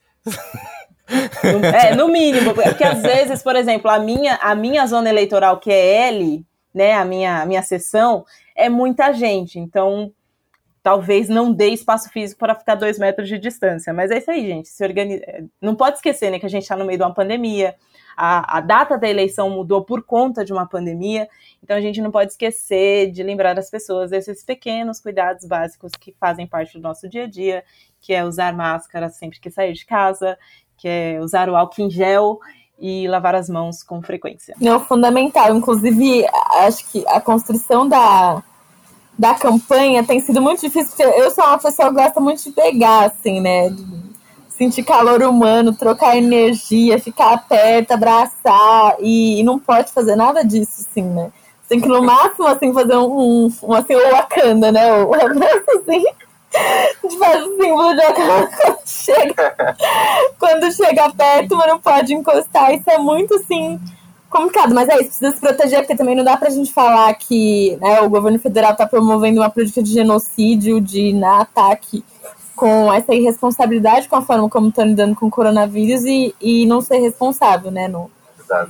No, é, no mínimo, porque às vezes, por exemplo, a minha, a minha zona eleitoral, que é L, né, a minha, a minha sessão, é muita gente, então talvez não dê espaço físico para ficar dois metros de distância. Mas é isso aí, gente. Se organiza... Não pode esquecer né, que a gente está no meio de uma pandemia, a, a data da eleição mudou por conta de uma pandemia, então a gente não pode esquecer de lembrar as pessoas desses pequenos cuidados básicos que fazem parte do nosso dia a dia, que é usar máscara sempre que sair de casa, que é usar o álcool em gel e lavar as mãos com frequência. Não, fundamental. Inclusive, acho que a construção da, da campanha tem sido muito difícil. Eu sou uma pessoa que gosta muito de pegar, assim, né? sentir calor humano, trocar energia, ficar perto, abraçar, e, e, não pode fazer nada disso, assim, né? Tem que, no máximo, assim, fazer um, um, um assim, o Wakanda, né? <laughs> O abraço, assim, de fazer o símbolo <laughs> de chega, quando chega perto, mas não pode encostar. Isso é muito, assim, complicado. Mas é isso, precisa se proteger, porque também não dá pra gente falar que né, o governo federal tá promovendo uma política de genocídio, de né, ataque com essa irresponsabilidade com a forma como estão lidando com o coronavírus e, e não ser responsável, né? No,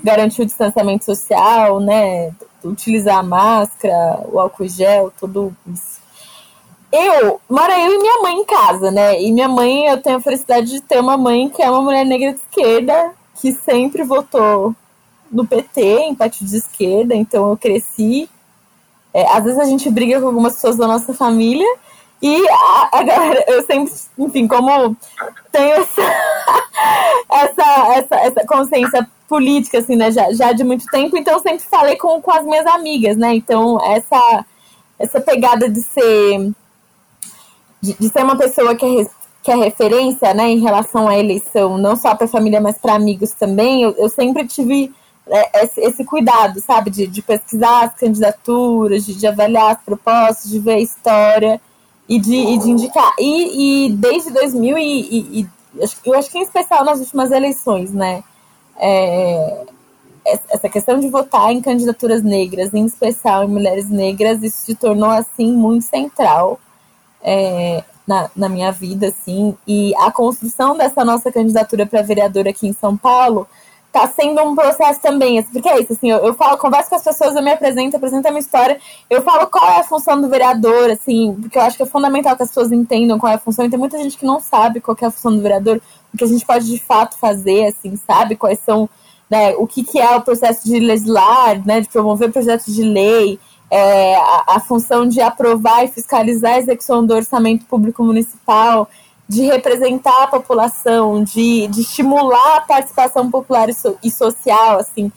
garantir o distanciamento social, né? Utilizar a máscara, o álcool gel, tudo isso. Eu, mora eu e minha mãe em casa, né? E minha mãe, eu tenho a felicidade de ter uma mãe que é uma mulher negra de esquerda, que sempre votou no PT, em partido de esquerda, então eu cresci. É, às vezes a gente briga com algumas pessoas da nossa família, e a, a galera, eu sempre, enfim, como tenho essa, <laughs> essa, essa, essa consciência política, assim, né, já, já de muito tempo, então sempre falei com, com as minhas amigas, né, então essa, essa pegada de ser, de, de ser uma pessoa que é, que é referência, né, em relação à eleição, não só para a família, mas para amigos também, eu, eu sempre tive é, esse, esse, cuidado, sabe, de, de pesquisar as candidaturas, de, de avaliar as propostas, de ver a história, e de, e de indicar. E, e desde 2000, e, eu acho que em especial nas últimas eleições, né? É, essa questão de votar em candidaturas negras, em especial em mulheres negras, isso se tornou assim muito central é, na, na minha vida, assim. E a construção dessa nossa candidatura para vereadora aqui em São Paulo tá sendo um processo também, assim, porque é isso, assim, eu, eu falo, converso com as pessoas, eu me apresento, apresento a minha história, eu falo qual é a função do vereador, assim, porque eu acho que é fundamental que as pessoas entendam qual é a função, e tem muita gente que não sabe qual é a função do vereador, o que a gente pode de fato fazer, assim, sabe, quais são, né, o que, que é o processo de legislar, né, de promover projetos de lei, é, a, a função de aprovar e fiscalizar a execução do orçamento público municipal, de representar a população, de, de estimular a participação popular e, so, e social, assim.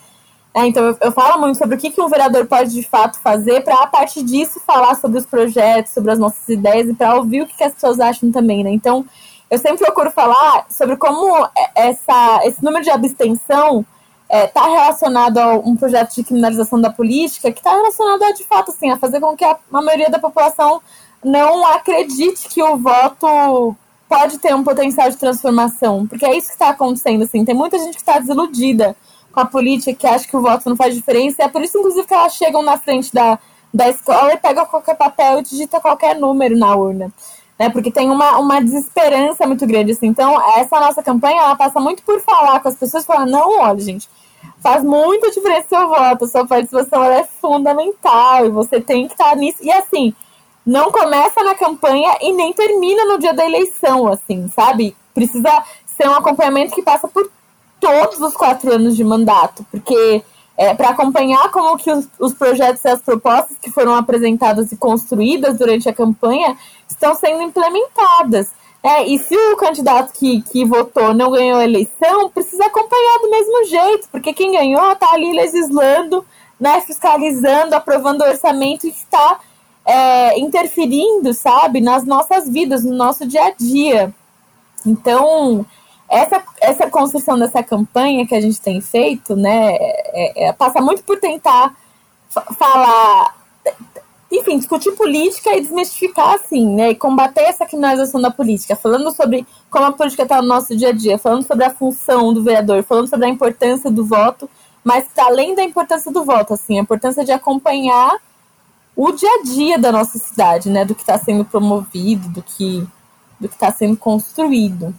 É, então, eu, eu, falo muito sobre o que, que um vereador pode de fato fazer para, a partir disso, falar sobre os projetos, sobre as nossas ideias e para ouvir o que, que, as pessoas acham também, né? Então, eu sempre procuro falar sobre como essa, esse número de abstenção está é, tá relacionado a um projeto de criminalização da política, que está relacionado a, de fato, assim, a fazer com que a, a maioria da população não acredite que o voto pode ter um potencial de transformação, porque é isso que está acontecendo, assim, tem muita gente que está desiludida com a política, que acha que o voto não faz diferença, é por isso, inclusive, que elas chegam na frente da, da escola e pegam qualquer papel e digita qualquer número na urna, né, porque tem uma, uma desesperança muito grande, assim, então essa nossa campanha, ela passa muito por falar com as pessoas, falar, não, olha, gente, faz muita diferença o seu voto, a sua participação é fundamental, e você tem que estar nisso, e assim, não começa na campanha e nem termina no dia da eleição, assim, sabe? Precisa ser um acompanhamento que passa por todos os quatro anos de mandato, porque é, para acompanhar como que os, os, projetos e as propostas que foram apresentadas e construídas durante a campanha estão sendo implementadas. É, e se o candidato que, que votou não ganhou a eleição, precisa acompanhar do mesmo jeito, porque quem ganhou tá ali legislando, né, fiscalizando, aprovando o orçamento e está é, interferindo, sabe, nas nossas vidas, no nosso dia a dia. Então, essa, essa construção dessa campanha que a gente tem feito, né, é, é, passa muito por tentar falar, enfim, discutir política e desmistificar, assim, né, e combater essa criminalização da política, falando sobre como a política está no nosso dia a dia, falando sobre a função do vereador, falando sobre a importância do voto, mas além da importância do voto, assim, a importância de acompanhar o dia a dia da nossa cidade, né, do que está sendo promovido, do que do que está sendo construído.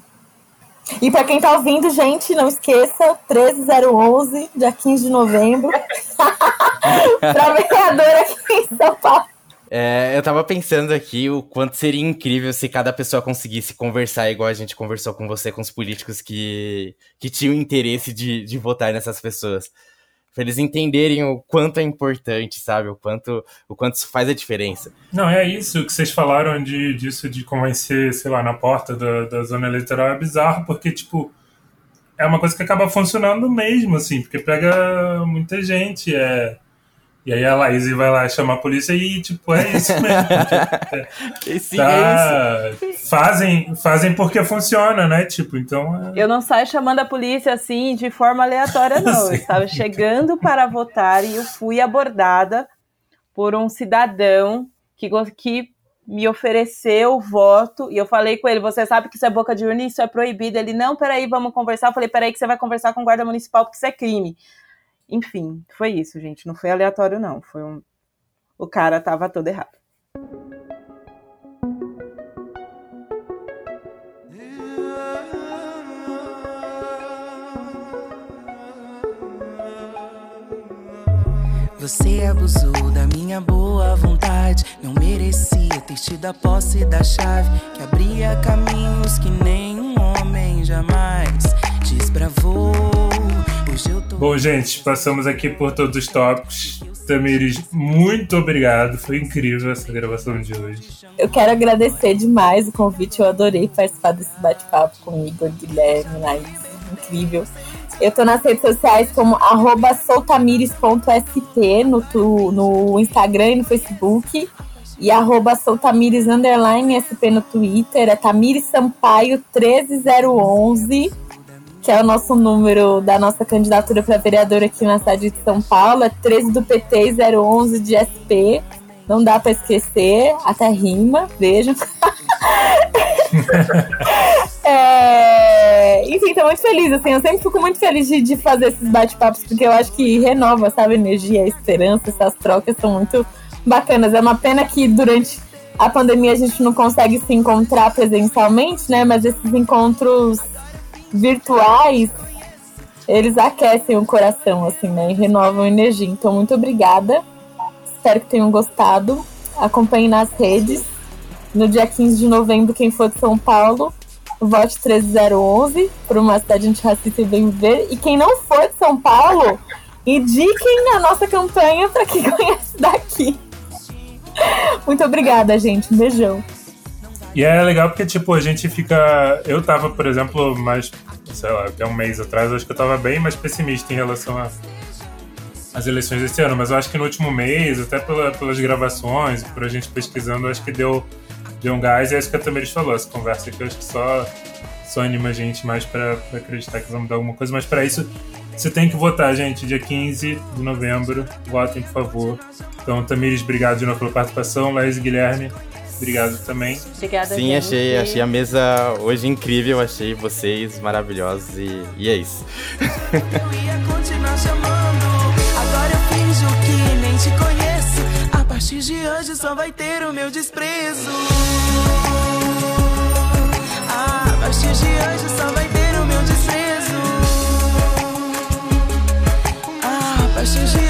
E para quem está ouvindo, gente, não esqueça, 13011, dia 15 de novembro, <laughs> para vereadora aqui em São Paulo. É, eu tava pensando aqui o quanto seria incrível se cada pessoa conseguisse conversar igual a gente conversou com você, com os políticos que, que tinham interesse de, de votar nessas pessoas. Pra eles entenderem o quanto é importante, sabe? O quanto, o quanto isso faz a diferença. Não, é isso que vocês falaram de, disso de convencer, sei lá, na porta da, da zona eleitoral é bizarro, porque, tipo, é uma coisa que acaba funcionando mesmo, assim, porque pega muita gente, é e aí a Laís vai lá chamar a polícia e, tipo, é isso mesmo. <laughs> Tipo, Sim, tá, é isso. Fazem, fazem porque funciona, né? Tipo, então. É... Eu não saio chamando a polícia assim de forma aleatória, não. <laughs> Eu estava chegando para votar e eu fui abordada por um cidadão que, que me ofereceu o voto e eu falei com ele: Você sabe que isso é boca de urna isso é proibido? Ele, não, peraí, vamos conversar. Eu falei: Peraí, que você vai conversar com o guarda municipal porque isso é crime. Enfim, foi isso, gente. Não foi aleatório, não. Foi um. O cara tava todo errado. Você abusou da minha boa vontade. Não merecia ter tido a posse da chave que abria caminhos que nenhum homem jamais desbravou. Bom, gente, passamos aqui por todos os tópicos. Tamires, muito obrigado. Foi incrível essa gravação de hoje. Eu quero agradecer demais o convite. Eu adorei participar desse bate-papo com o Igor Guilherme, Laís. Incrível. Eu tô nas redes sociais como soltamires.sp no, no Instagram e no Facebook. E arroba soltamires underline sp no Twitter. É Tamires Sampaio 13011 que é o nosso número da nossa candidatura para vereadora aqui na cidade de São Paulo, é 13 do PT 011 de SP. Não dá para esquecer, até rima, vejam. <laughs> é, enfim, tô muito feliz, assim, eu sempre fico muito feliz de, de fazer esses bate-papos, porque eu acho que renova, sabe, energia, a esperança, essas trocas são muito bacanas. É uma pena que durante a pandemia a gente não consegue se encontrar presencialmente, né, mas esses encontros virtuais, eles aquecem o coração, assim, né? E renovam energia. Então, muito obrigada. Espero que tenham gostado. Acompanhe nas redes. No dia 15 de novembro, quem for de São Paulo, vote 13011 por uma cidade antirracista e bem viver. E quem não for de São Paulo, indiquem a nossa campanha para quem <laughs> conhece daqui. Muito obrigada, gente. Um beijão. E é legal porque, tipo, a gente fica. Eu tava, por exemplo, mais. Sei lá, até um mês atrás, acho que eu tava bem mais pessimista em relação as eleições desse ano, mas eu acho que no último mês, até pela, pelas gravações, por a gente pesquisando, acho que deu, deu um gás, e é isso que a Tamiris falou, essa conversa aqui, eu acho que só, só anima a gente mais para acreditar que vamos mudar alguma coisa, mas para isso você tem que votar, gente, dia 15 de novembro, votem, por favor. Então, Tamires, obrigado de novo pela participação, Laís e Guilherme, Obrigado também. Obrigada, Sim, achei, achei a mesa hoje incrível, achei vocês maravilhosos e, e é isso. eu ia continuar chamando, agora eu finjo que nem te conheço. A partir de hoje só vai ter o meu desprezo. A partir de hoje só vai ter o meu desprezo. A partir de